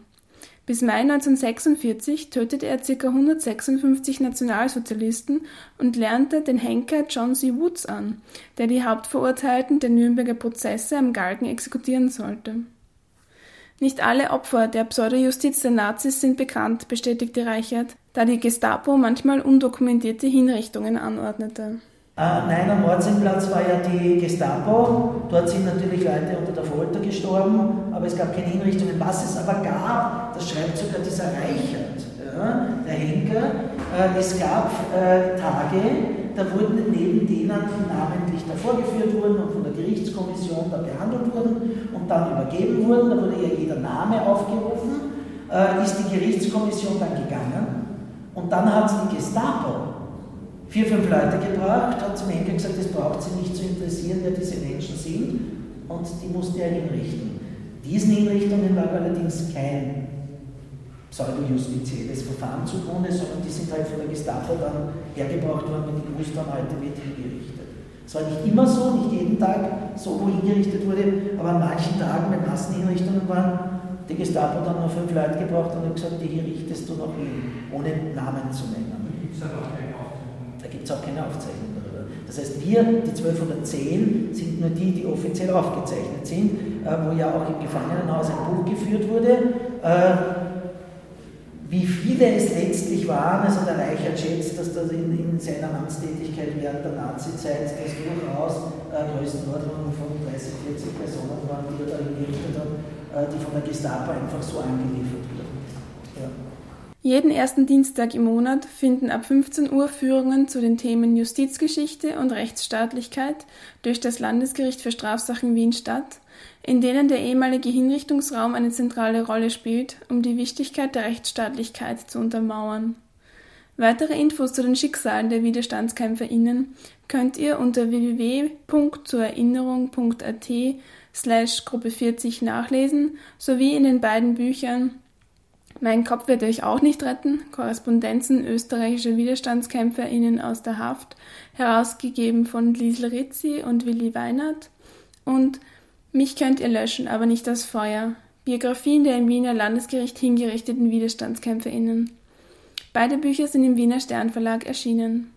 Bis Mai 1946 tötete er ca. 156 Nationalsozialisten und lernte den Henker John C. Woods an, der die Hauptverurteilten der Nürnberger Prozesse am Galgen exekutieren sollte. Nicht alle Opfer der Pseudojustiz der Nazis sind bekannt, bestätigte Reichert, da die Gestapo manchmal undokumentierte Hinrichtungen anordnete. Uh, nein, am Mordsinnplatz war ja die Gestapo. Dort sind natürlich Leute unter der Folter gestorben, aber es gab keine Hinrichtungen. Was es aber gab, das schreibt sogar dieser Reichert, ja, der Henker, äh, es gab äh, Tage, da wurden neben denen, die namentlich da vorgeführt wurden und von der Gerichtskommission da behandelt wurden und dann übergeben wurden, da wurde ja jeder Name aufgerufen, äh, ist die Gerichtskommission dann gegangen und dann hat die Gestapo vier, fünf Leute gebracht, hat zum Henker gesagt, das braucht sie nicht zu interessieren, wer diese Menschen sind, und die musste er hinrichten. Diesen Hinrichtungen lag allerdings kein pseudo-justizielles Verfahren zugrunde, sondern die sind halt von der Gestapo dann hergebracht worden, wenn die gewusst haben, heute wird hingerichtet. Es war nicht immer so, nicht jeden Tag so, wo hingerichtet wurde, aber an manchen Tagen, wenn Massenhinrichtungen waren, die Gestapo dann noch fünf Leute gebraucht und hat gesagt, die hier richtest du noch hin, ohne Namen zu nennen. Gibt es da es auch keine Aufzeichnung darüber. Das heißt, wir, die 1210, sind nur die, die offiziell aufgezeichnet sind, äh, wo ja auch im Gefangenenhaus ein Buch geführt wurde. Äh, wie viele es letztlich waren, also der Reichert schätzt, dass das in, in seiner Amtstätigkeit während der Nazi-Zeit das durchaus äh, Größenordnung von 30, 40 Personen waren, die er da hingerichtet hat, äh, die von der Gestapo einfach so angeliefert wurden. Ja. Jeden ersten Dienstag im Monat finden ab 15 Uhr Führungen zu den Themen Justizgeschichte und Rechtsstaatlichkeit durch das Landesgericht für Strafsachen Wien statt, in denen der ehemalige Hinrichtungsraum eine zentrale Rolle spielt, um die Wichtigkeit der Rechtsstaatlichkeit zu untermauern. Weitere Infos zu den Schicksalen der WiderstandskämpferInnen könnt ihr unter www.zurerinnerung.at slash Gruppe 40 nachlesen, sowie in den beiden Büchern mein Kopf wird euch auch nicht retten. Korrespondenzen österreichischer WiderstandskämpferInnen aus der Haft, herausgegeben von Liesl Rizzi und Willi Weinert. Und Mich könnt ihr löschen, aber nicht das Feuer. Biografien der im Wiener Landesgericht hingerichteten WiderstandskämpferInnen. Beide Bücher sind im Wiener Sternverlag erschienen.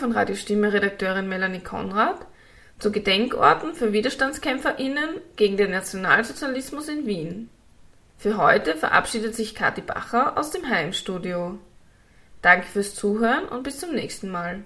War ein Beitrag von Radiostimme-Redakteurin Melanie Konrad zu Gedenkorten für WiderstandskämpferInnen gegen den Nationalsozialismus in Wien. Für heute verabschiedet sich Kathi Bacher aus dem Heimstudio. Danke fürs Zuhören und bis zum nächsten Mal.